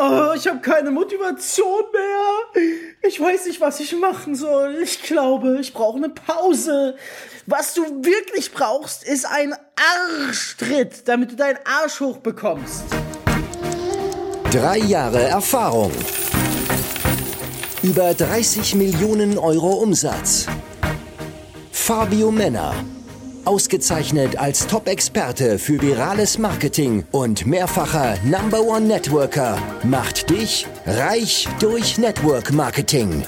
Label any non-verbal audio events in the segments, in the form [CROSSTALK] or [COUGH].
Oh, ich habe keine Motivation mehr. Ich weiß nicht, was ich machen soll. Ich glaube, ich brauche eine Pause. Was du wirklich brauchst, ist ein Arschtritt, damit du deinen Arsch hochbekommst. Drei Jahre Erfahrung. Über 30 Millionen Euro Umsatz. Fabio Männer. Ausgezeichnet als Top-Experte für virales Marketing und mehrfacher Number One Networker macht dich reich durch Network Marketing.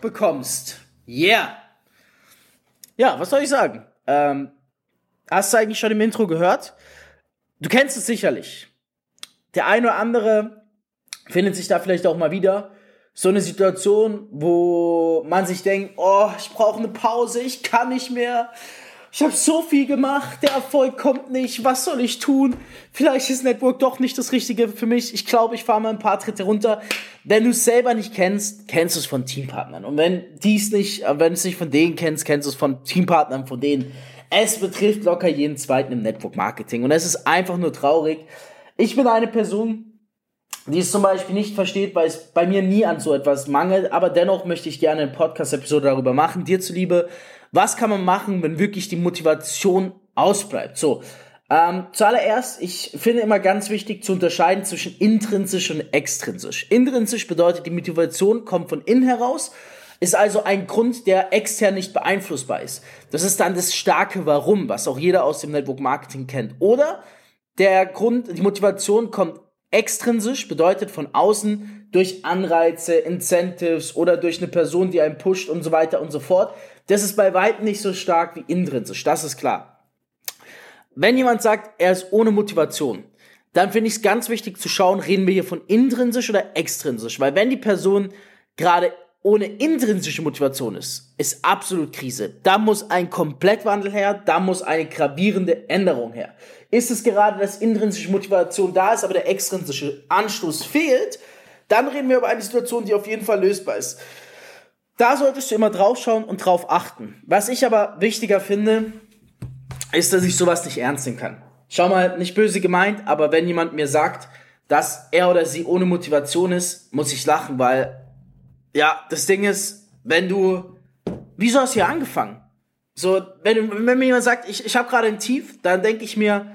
Bekommst. Yeah. Ja, was soll ich sagen? Ähm, hast du eigentlich schon im Intro gehört? Du kennst es sicherlich. Der eine oder andere findet sich da vielleicht auch mal wieder. So eine Situation, wo man sich denkt, oh, ich brauche eine Pause, ich kann nicht mehr. Ich habe so viel gemacht, der Erfolg kommt nicht, was soll ich tun? Vielleicht ist Network doch nicht das Richtige für mich. Ich glaube, ich fahre mal ein paar Tritte runter. Wenn du es selber nicht kennst, kennst du es von Teampartnern. Und wenn dies nicht, äh, wenn du es nicht von denen kennst, kennst du es von Teampartnern, von denen. Es betrifft locker jeden zweiten im Network Marketing. Und es ist einfach nur traurig. Ich bin eine Person, die es zum Beispiel nicht versteht, weil es bei mir nie an so etwas mangelt, aber dennoch möchte ich gerne eine Podcast-Episode darüber machen, dir zuliebe, was kann man machen, wenn wirklich die Motivation ausbleibt. So, ähm, zuallererst, ich finde immer ganz wichtig zu unterscheiden zwischen intrinsisch und extrinsisch. Intrinsisch bedeutet, die Motivation kommt von innen heraus, ist also ein Grund, der extern nicht beeinflussbar ist. Das ist dann das starke Warum, was auch jeder aus dem Network Marketing kennt. Oder der Grund, die Motivation kommt Extrinsisch bedeutet von außen durch Anreize, Incentives oder durch eine Person, die einen pusht und so weiter und so fort. Das ist bei weitem nicht so stark wie intrinsisch, das ist klar. Wenn jemand sagt, er ist ohne Motivation, dann finde ich es ganz wichtig zu schauen, reden wir hier von intrinsisch oder extrinsisch, weil wenn die Person gerade ohne intrinsische Motivation ist, ist absolut Krise. Da muss ein Komplettwandel her, da muss eine gravierende Änderung her. Ist es gerade, dass intrinsische Motivation da ist, aber der extrinsische Anstoß fehlt, dann reden wir über eine Situation, die auf jeden Fall lösbar ist. Da solltest du immer drauf schauen und drauf achten. Was ich aber wichtiger finde, ist, dass ich sowas nicht ernst nehmen kann. Schau mal, nicht böse gemeint, aber wenn jemand mir sagt, dass er oder sie ohne Motivation ist, muss ich lachen, weil, ja, das Ding ist, wenn du, wieso hast du hier angefangen? So, wenn, wenn mir jemand sagt, ich, ich habe gerade ein Tief, dann denke ich mir,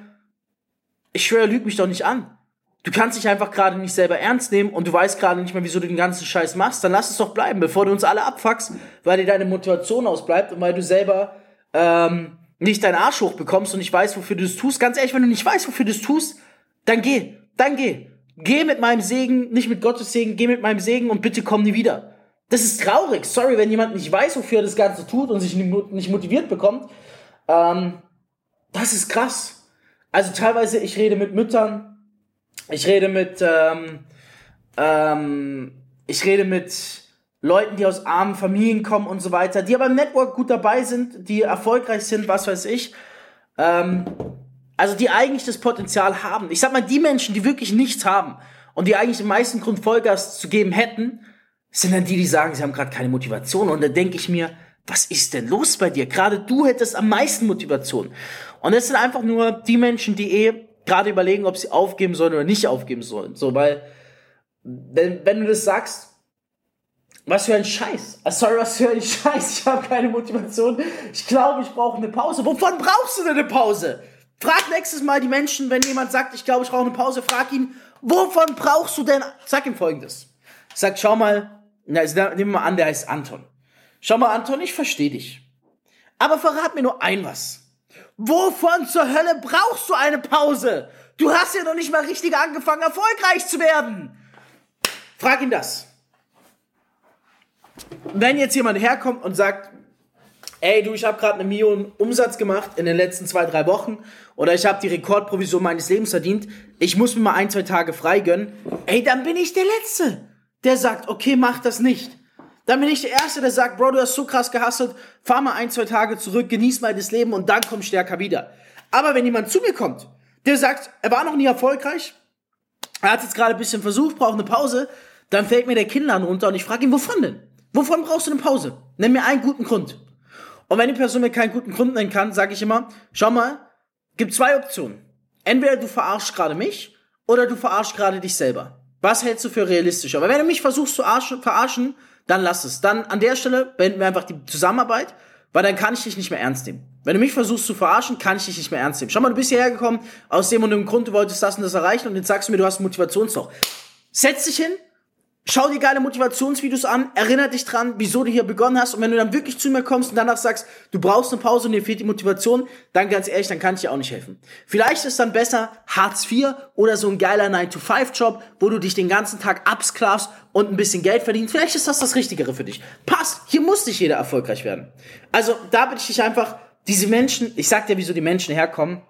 ich schwöre, lüg mich doch nicht an. Du kannst dich einfach gerade nicht selber ernst nehmen und du weißt gerade nicht mehr, wieso du den ganzen Scheiß machst, dann lass es doch bleiben, bevor du uns alle abfuckst, weil dir deine Motivation ausbleibt und weil du selber ähm, nicht deinen Arsch hochbekommst und nicht weißt, wofür du es tust. Ganz ehrlich, wenn du nicht weißt, wofür du es tust, dann geh, dann geh. Geh mit meinem Segen, nicht mit Gottes Segen, geh mit meinem Segen und bitte komm nie wieder. Das ist traurig. Sorry, wenn jemand nicht weiß, wofür er das Ganze tut und sich nicht motiviert bekommt. Ähm, das ist krass. Also teilweise, ich rede mit Müttern, ich rede mit, ähm, ähm, ich rede mit Leuten, die aus armen Familien kommen und so weiter, die aber im Network gut dabei sind, die erfolgreich sind, was weiß ich. Ähm, also die eigentlich das Potenzial haben. Ich sag mal, die Menschen, die wirklich nichts haben und die eigentlich den meisten Grund Vollgas zu geben hätten, sind dann die, die sagen, sie haben gerade keine Motivation. Und da denke ich mir, was ist denn los bei dir? Gerade du hättest am meisten Motivation. Und es sind einfach nur die Menschen, die eh gerade überlegen, ob sie aufgeben sollen oder nicht aufgeben sollen. So, weil, wenn, wenn du das sagst, was für ein Scheiß. Ah, sorry, was für ein [LAUGHS] Scheiß. Ich habe keine Motivation. Ich glaube, ich brauche eine Pause. Wovon brauchst du denn eine Pause? Frag nächstes Mal die Menschen, wenn jemand sagt, ich glaube, ich brauche eine Pause, frag ihn, wovon brauchst du denn? Sag ihm folgendes. Sag, schau mal, na, also, nehmen wir mal an, der heißt Anton. Schau mal, Anton, ich verstehe dich. Aber verrat mir nur ein was. Wovon zur Hölle brauchst du eine Pause? Du hast ja noch nicht mal richtig angefangen, erfolgreich zu werden. Frag ihn das. Wenn jetzt jemand herkommt und sagt, ey du, ich habe gerade eine Million Umsatz gemacht in den letzten zwei, drei Wochen oder ich habe die Rekordprovision meines Lebens verdient, ich muss mir mal ein, zwei Tage frei gönnen, ey, dann bin ich der Letzte, der sagt, okay, mach das nicht. Dann bin ich der Erste, der sagt, Bro, du hast so krass gehasselt, fahr mal ein, zwei Tage zurück, genieß mal das Leben und dann komm stärker wieder. Aber wenn jemand zu mir kommt, der sagt, er war noch nie erfolgreich, er hat jetzt gerade ein bisschen versucht, braucht eine Pause, dann fällt mir der Kinnladen runter und ich frage ihn, wovon denn? Wovon brauchst du eine Pause? Nenn mir einen guten Grund. Und wenn die Person mir keinen guten Grund nennen kann, sage ich immer, schau mal, gibt zwei Optionen. Entweder du verarschst gerade mich oder du verarschst gerade dich selber. Was hältst du für realistisch? Aber wenn du mich versuchst zu verarschen, dann lass es. Dann an der Stelle beenden wir einfach die Zusammenarbeit, weil dann kann ich dich nicht mehr ernst nehmen. Wenn du mich versuchst zu verarschen, kann ich dich nicht mehr ernst nehmen. Schau mal, du bist hierher gekommen, aus dem und dem Grund, du wolltest das und das erreichen und jetzt sagst du mir, du hast einen Motivationsloch. Setz dich hin, Schau dir geile Motivationsvideos an, erinnere dich dran, wieso du hier begonnen hast. Und wenn du dann wirklich zu mir kommst und danach sagst, du brauchst eine Pause und dir fehlt die Motivation, dann ganz ehrlich, dann kann ich dir auch nicht helfen. Vielleicht ist dann besser Hartz IV oder so ein geiler 9-to-5-Job, wo du dich den ganzen Tag absklavst und ein bisschen Geld verdienst. Vielleicht ist das das Richtigere für dich. Passt, hier muss nicht jeder erfolgreich werden. Also da bitte ich dich einfach, diese Menschen, ich sag dir, wieso die Menschen herkommen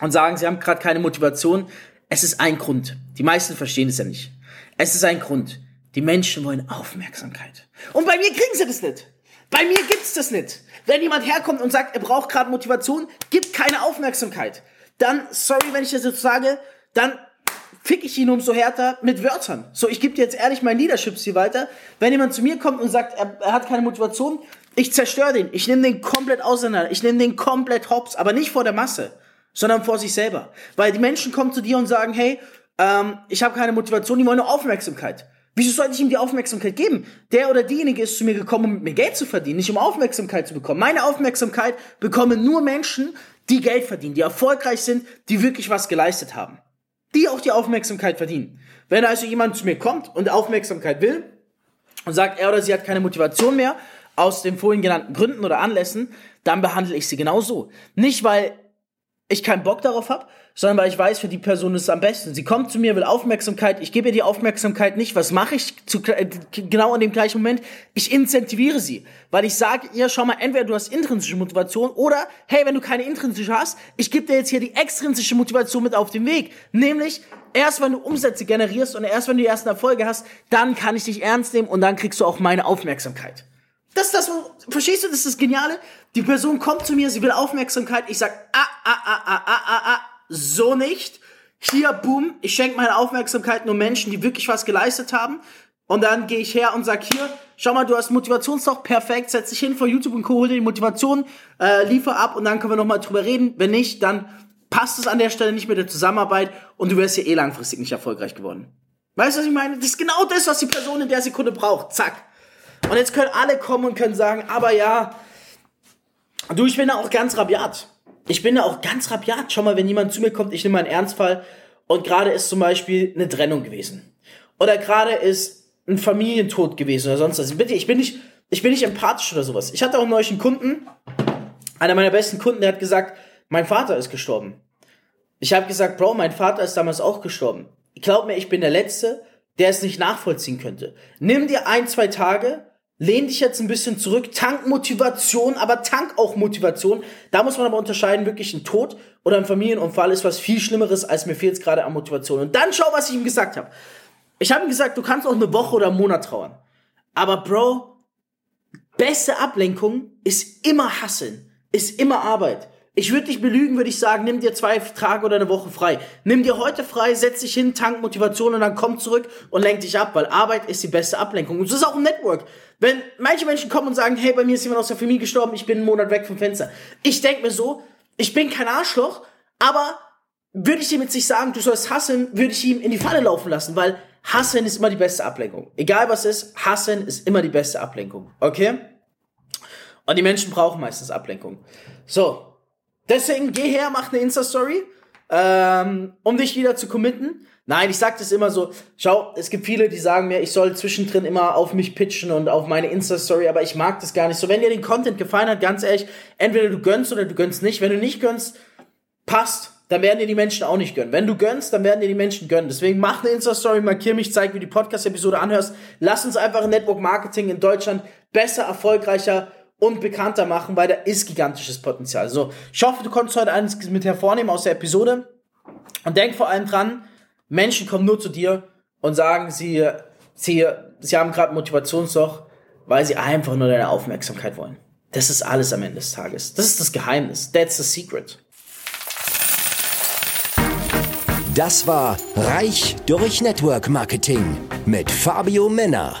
und sagen, sie haben gerade keine Motivation. Es ist ein Grund. Die meisten verstehen es ja nicht. Es ist ein Grund. Die Menschen wollen Aufmerksamkeit. Und bei mir kriegen sie das nicht. Bei mir gibt's das nicht. Wenn jemand herkommt und sagt, er braucht gerade Motivation, gibt keine Aufmerksamkeit. Dann, sorry, wenn ich das jetzt sage, dann fick ich ihn umso härter mit Wörtern. So, ich gebe dir jetzt ehrlich mein Leadership-Ziel weiter. Wenn jemand zu mir kommt und sagt, er, er hat keine Motivation, ich zerstöre den. Ich nehme den komplett auseinander. Ich nehme den komplett hops, aber nicht vor der Masse, sondern vor sich selber. Weil die Menschen kommen zu dir und sagen, hey, ähm, ich habe keine Motivation, die wollen nur Aufmerksamkeit. Wieso sollte ich ihm die Aufmerksamkeit geben? Der oder diejenige ist zu mir gekommen, um mit mir Geld zu verdienen, nicht um Aufmerksamkeit zu bekommen. Meine Aufmerksamkeit bekommen nur Menschen, die Geld verdienen, die erfolgreich sind, die wirklich was geleistet haben. Die auch die Aufmerksamkeit verdienen. Wenn also jemand zu mir kommt und Aufmerksamkeit will und sagt, er oder sie hat keine Motivation mehr, aus den vorhin genannten Gründen oder Anlässen, dann behandle ich sie genauso. Nicht, weil ich keinen Bock darauf habe, sondern weil ich weiß, für die Person ist es am besten. Sie kommt zu mir, will Aufmerksamkeit, ich gebe ihr die Aufmerksamkeit nicht. Was mache ich zu, äh, genau in dem gleichen Moment? Ich incentiviere sie, weil ich sage ihr, schau mal, entweder du hast intrinsische Motivation oder, hey, wenn du keine intrinsische hast, ich gebe dir jetzt hier die extrinsische Motivation mit auf den Weg. Nämlich, erst wenn du Umsätze generierst und erst wenn du die ersten Erfolge hast, dann kann ich dich ernst nehmen und dann kriegst du auch meine Aufmerksamkeit. Das ist das, verstehst du, das ist das Geniale? Die Person kommt zu mir, sie will Aufmerksamkeit, ich sag, ah, ah, ah, ah, ah, ah, ah, so nicht. Hier, boom, ich schenke meine Aufmerksamkeit nur Menschen, die wirklich was geleistet haben. Und dann gehe ich her und sag hier, schau mal, du hast Motivationsloch, perfekt, setz dich hin vor YouTube und Co., hol dir die Motivation, äh, liefer ab und dann können wir nochmal drüber reden. Wenn nicht, dann passt es an der Stelle nicht mit der Zusammenarbeit und du wärst ja eh langfristig nicht erfolgreich geworden. Weißt du, was ich meine? Das ist genau das, was die Person in der Sekunde braucht. Zack. Und jetzt können alle kommen und können sagen, aber ja, du, ich bin da auch ganz rabiat ich bin da auch ganz rabiat. Schau mal, wenn jemand zu mir kommt, ich nehme einen Ernstfall und gerade ist zum Beispiel eine Trennung gewesen. Oder gerade ist ein Familientod gewesen oder sonst was. Bitte, ich bin nicht, ich bin nicht empathisch oder sowas. Ich hatte auch neulich einen Kunden, einer meiner besten Kunden, der hat gesagt, mein Vater ist gestorben. Ich habe gesagt, Bro, mein Vater ist damals auch gestorben. Glaub mir, ich bin der Letzte, der es nicht nachvollziehen könnte. Nimm dir ein, zwei Tage, lehn dich jetzt ein bisschen zurück, tank Motivation, aber tank auch Motivation. Da muss man aber unterscheiden, wirklich ein Tod oder ein Familienunfall ist was viel Schlimmeres, als mir fehlt es gerade an Motivation. Und dann schau, was ich ihm gesagt habe. Ich habe ihm gesagt, du kannst auch eine Woche oder einen Monat trauern. Aber Bro, beste Ablenkung ist immer Hasseln, ist immer Arbeit. Ich würde dich belügen, würde ich sagen, nimm dir zwei Tage oder eine Woche frei. Nimm dir heute frei, setz dich hin, tank Motivation und dann komm zurück und lenk dich ab, weil Arbeit ist die beste Ablenkung. Und das ist auch ein Network. Wenn manche Menschen kommen und sagen, hey, bei mir ist jemand aus der Familie gestorben, ich bin einen Monat weg vom Fenster. Ich denk mir so, ich bin kein Arschloch, aber würde ich dir mit sich sagen, du sollst hassen, würde ich ihm in die Falle laufen lassen, weil hassen ist immer die beste Ablenkung. Egal was ist, hassen ist immer die beste Ablenkung. Okay? Und die Menschen brauchen meistens Ablenkung. So, Deswegen geh her, mach eine Insta-Story, ähm, um dich wieder zu committen. Nein, ich sag das immer so, schau, es gibt viele, die sagen mir, ich soll zwischendrin immer auf mich pitchen und auf meine Insta-Story, aber ich mag das gar nicht so. Wenn dir den Content gefallen hat, ganz ehrlich, entweder du gönnst oder du gönnst nicht. Wenn du nicht gönnst, passt, dann werden dir die Menschen auch nicht gönnen. Wenn du gönnst, dann werden dir die Menschen gönnen. Deswegen mach eine Insta-Story, markier mich, zeig, wie die Podcast-Episode anhörst. Lass uns einfach ein Network Marketing in Deutschland besser, erfolgreicher und bekannter machen, weil da ist gigantisches Potenzial. So, ich hoffe, du konntest heute eines mit hervornehmen aus der Episode. Und denk vor allem dran, Menschen kommen nur zu dir und sagen, sie, sie, sie haben gerade Motivationsloch, weil sie einfach nur deine Aufmerksamkeit wollen. Das ist alles am Ende des Tages. Das ist das Geheimnis. That's the secret. Das war Reich durch Network Marketing mit Fabio Männer.